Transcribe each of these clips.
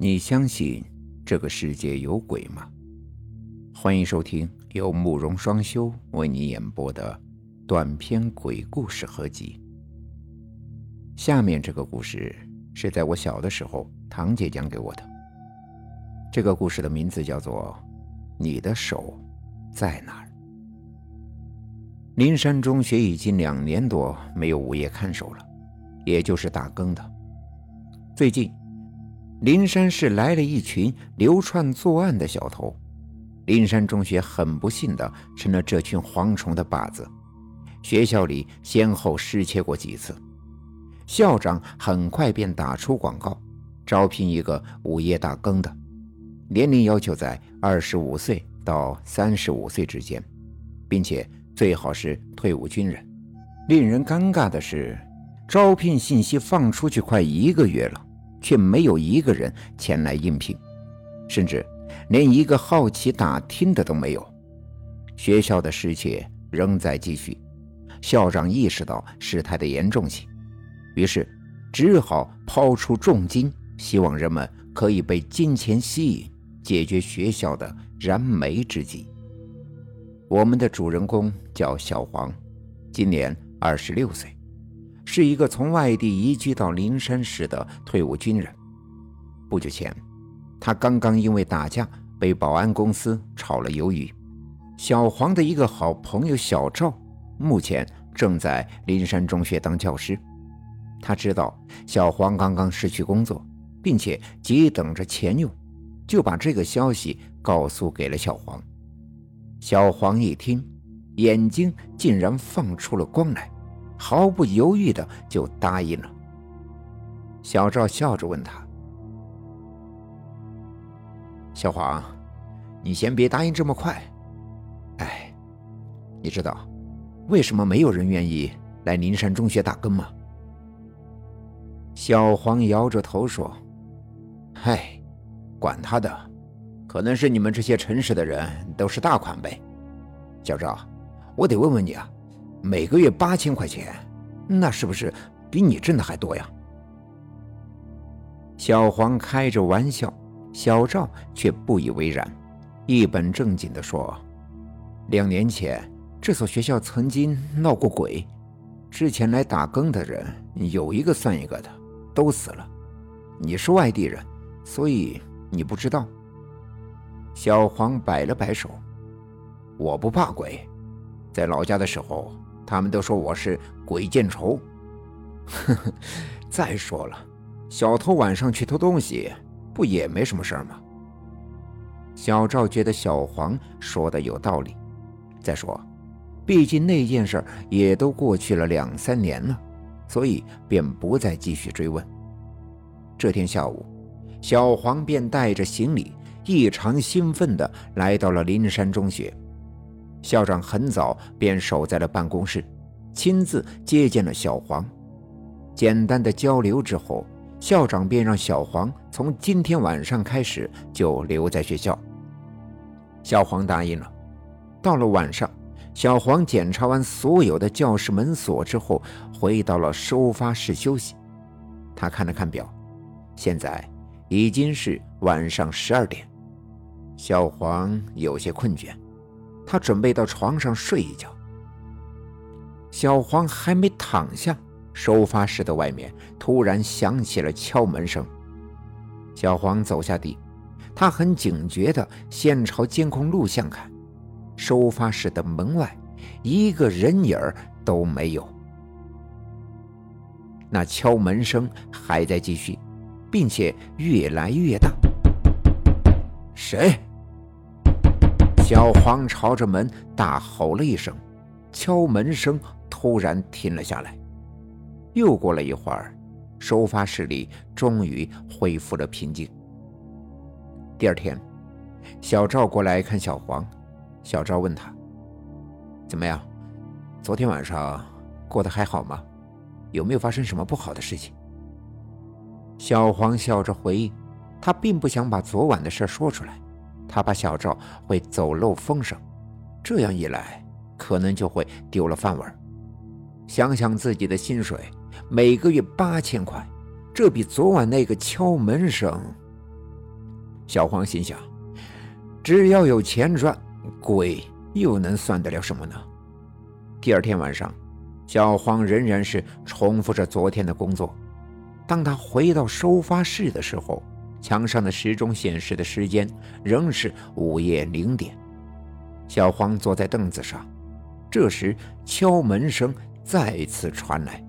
你相信这个世界有鬼吗？欢迎收听由慕容双修为你演播的短篇鬼故事合集。下面这个故事是在我小的时候堂姐讲给我的。这个故事的名字叫做《你的手在哪儿》。灵山中学已经两年多没有午夜看守了，也就是打更的。最近。灵山市来了一群流窜作案的小偷，灵山中学很不幸的成了这群蝗虫的靶子，学校里先后失窃过几次。校长很快便打出广告，招聘一个午夜打更的，年龄要求在二十五岁到三十五岁之间，并且最好是退伍军人。令人尴尬的是，招聘信息放出去快一个月了。却没有一个人前来应聘，甚至连一个好奇打听的都没有。学校的失窃仍在继续，校长意识到事态的严重性，于是只好抛出重金，希望人们可以被金钱吸引，解决学校的燃眉之急。我们的主人公叫小黄，今年二十六岁。是一个从外地移居到灵山市的退伍军人。不久前，他刚刚因为打架被保安公司炒了鱿鱼。小黄的一个好朋友小赵，目前正在灵山中学当教师。他知道小黄刚刚失去工作，并且急等着钱用，就把这个消息告诉给了小黄。小黄一听，眼睛竟然放出了光来。毫不犹豫的就答应了。小赵笑着问他：“小黄，你先别答应这么快。哎，你知道为什么没有人愿意来灵山中学打工吗？”小黄摇着头说：“嗨，管他的，可能是你们这些城市的人都是大款呗。”小赵，我得问问你啊。每个月八千块钱，那是不是比你挣的还多呀？小黄开着玩笑，小赵却不以为然，一本正经地说：“两年前这所学校曾经闹过鬼，之前来打更的人有一个算一个的，都死了。你是外地人，所以你不知道。”小黄摆了摆手：“我不怕鬼，在老家的时候。”他们都说我是鬼见愁。呵呵，再说了，小偷晚上去偷东西，不也没什么事儿吗？小赵觉得小黄说的有道理。再说，毕竟那件事也都过去了两三年了，所以便不再继续追问。这天下午，小黄便带着行李，异常兴奋地来到了灵山中学。校长很早便守在了办公室，亲自接见了小黄。简单的交流之后，校长便让小黄从今天晚上开始就留在学校。小黄答应了。到了晚上，小黄检查完所有的教室门锁之后，回到了收发室休息。他看了看表，现在已经是晚上十二点。小黄有些困倦。他准备到床上睡一觉。小黄还没躺下，收发室的外面突然响起了敲门声。小黄走下地，他很警觉地先朝监控录像看，收发室的门外一个人影都没有。那敲门声还在继续，并且越来越大。谁？小黄朝着门大吼了一声，敲门声突然停了下来。又过了一会儿，收发室里终于恢复了平静。第二天，小赵过来看小黄，小赵问他：“怎么样？昨天晚上过得还好吗？有没有发生什么不好的事情？”小黄笑着回应：“他并不想把昨晚的事说出来。”他怕小赵会走漏风声，这样一来，可能就会丢了饭碗。想想自己的薪水，每个月八千块，这比昨晚那个敲门声小黄心想：只要有钱赚，鬼又能算得了什么呢？第二天晚上，小黄仍然是重复着昨天的工作。当他回到收发室的时候，墙上的时钟显示的时间仍是午夜零点。小黄坐在凳子上，这时敲门声再次传来。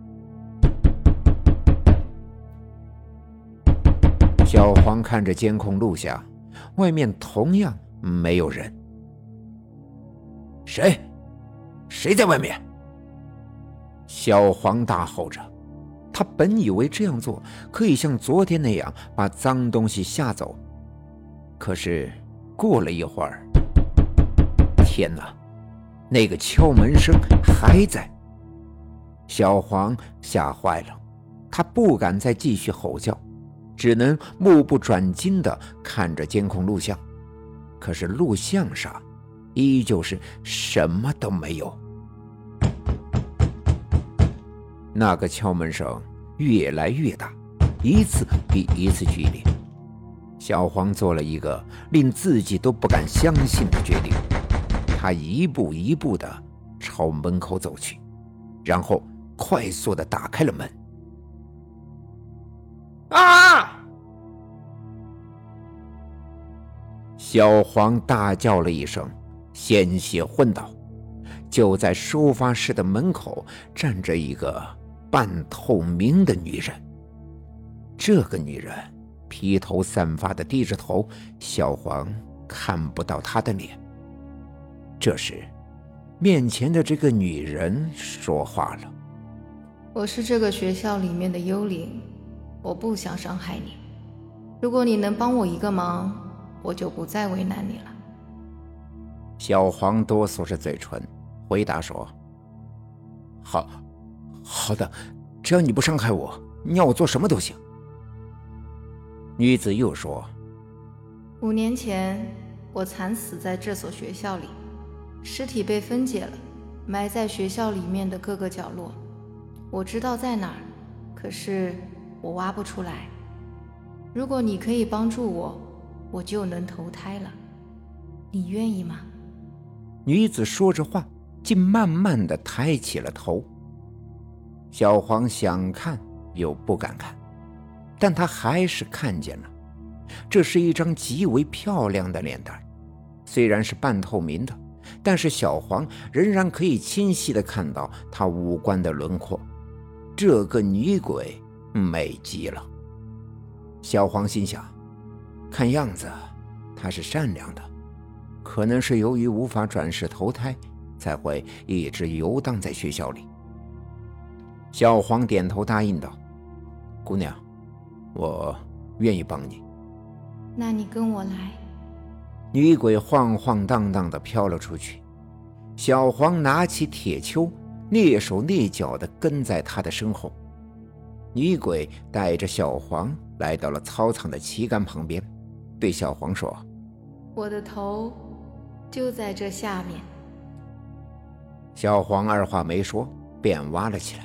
小黄看着监控录像，外面同样没有人。谁？谁在外面？小黄大吼着。他本以为这样做可以像昨天那样把脏东西吓走，可是过了一会儿，天哪，那个敲门声还在。小黄吓坏了，他不敢再继续吼叫，只能目不转睛地看着监控录像。可是录像上依旧是什么都没有。那个敲门声越来越大，一次比一次剧烈。小黄做了一个令自己都不敢相信的决定，他一步一步地朝门口走去，然后快速地打开了门。啊！小黄大叫了一声，鲜血昏倒。就在收发室的门口站着一个。半透明的女人，这个女人披头散发的低着头，小黄看不到她的脸。这时，面前的这个女人说话了：“我是这个学校里面的幽灵，我不想伤害你。如果你能帮我一个忙，我就不再为难你了。”小黄哆嗦着嘴唇，回答说：“好。”好的，只要你不伤害我，你要我做什么都行。女子又说：“五年前，我惨死在这所学校里，尸体被分解了，埋在学校里面的各个角落。我知道在哪儿，可是我挖不出来。如果你可以帮助我，我就能投胎了。你愿意吗？”女子说着话，竟慢慢的抬起了头。小黄想看又不敢看，但他还是看见了。这是一张极为漂亮的脸蛋，虽然是半透明的，但是小黄仍然可以清晰的看到她五官的轮廓。这个女鬼美极了。小黄心想，看样子她是善良的，可能是由于无法转世投胎，才会一直游荡在学校里。小黄点头答应道：“姑娘，我愿意帮你。那你跟我来。”女鬼晃晃荡荡地飘了出去。小黄拿起铁锹，蹑手蹑脚地跟在他的身后。女鬼带着小黄来到了操场的旗杆旁边，对小黄说：“我的头就在这下面。”小黄二话没说，便挖了起来。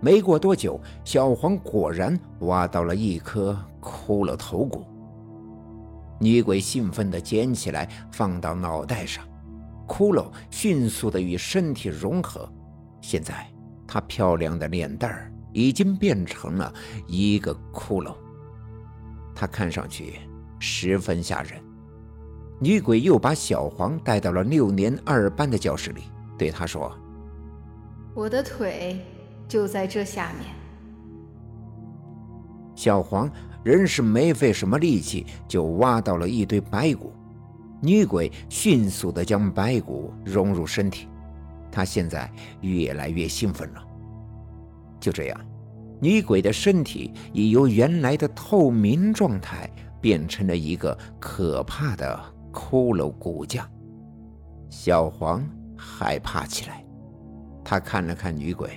没过多久，小黄果然挖到了一颗骷髅头骨。女鬼兴奋地捡起来，放到脑袋上，骷髅迅速地与身体融合。现在，她漂亮的脸蛋儿已经变成了一个骷髅，她看上去十分吓人。女鬼又把小黄带到了六年二班的教室里，对他说：“我的腿。”就在这下面，小黄仍是没费什么力气就挖到了一堆白骨。女鬼迅速地将白骨融入身体，她现在越来越兴奋了。就这样，女鬼的身体已由原来的透明状态变成了一个可怕的骷髅骨架。小黄害怕起来，他看了看女鬼。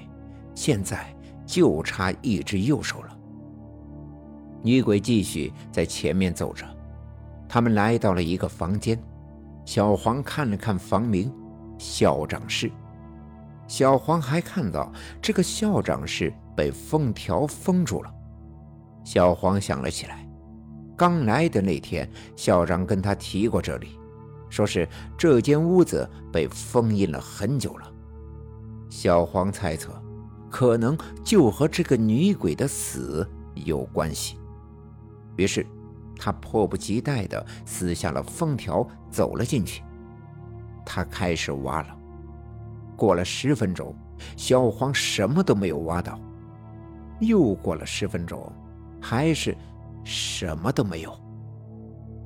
现在就差一只右手了。女鬼继续在前面走着，他们来到了一个房间。小黄看了看房名“校长室”，小黄还看到这个校长室被封条封住了。小黄想了起来，刚来的那天，校长跟他提过这里，说是这间屋子被封印了很久了。小黄猜测，可能就和这个女鬼的死有关系。于是，他迫不及待地撕下了封条，走了进去。他开始挖了。过了十分钟，小黄什么都没有挖到。又过了十分钟，还是什么都没有。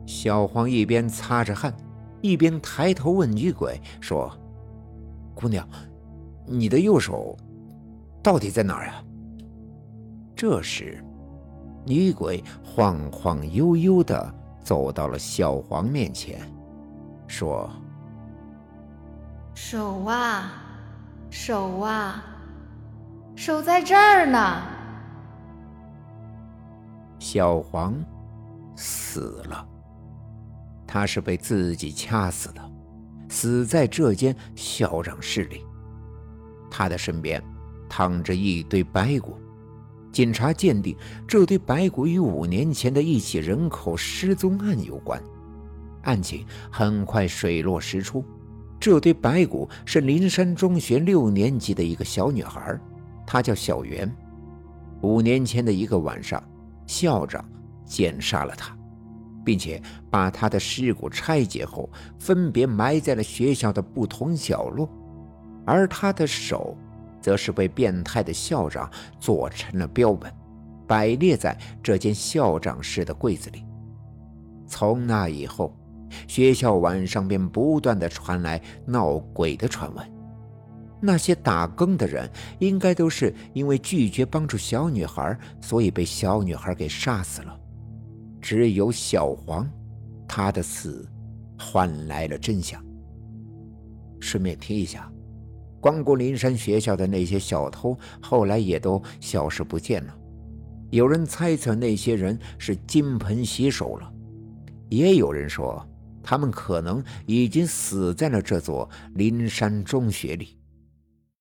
小黄一边擦着汗，一边抬头问女鬼说：“姑娘，你的右手到底在哪儿呀？”这时，女鬼晃晃悠悠的走到了小黄面前，说：“手啊，手啊，手在这儿呢。”小黄死了，他是被自己掐死的，死在这间校长室里。他的身边躺着一堆白骨，警察鉴定这堆白骨与五年前的一起人口失踪案有关。案情很快水落石出，这堆白骨是灵山中学六年级的一个小女孩，她叫小圆。五年前的一个晚上。校长奸杀了她，并且把她的尸骨拆解后，分别埋在了学校的不同角落，而她的手，则是被变态的校长做成了标本，摆列在这间校长室的柜子里。从那以后，学校晚上便不断的传来闹鬼的传闻。那些打更的人，应该都是因为拒绝帮助小女孩，所以被小女孩给杀死了。只有小黄，他的死换来了真相。顺便提一下，光顾林山学校的那些小偷，后来也都消失不见了。有人猜测那些人是金盆洗手了，也有人说他们可能已经死在了这座林山中学里。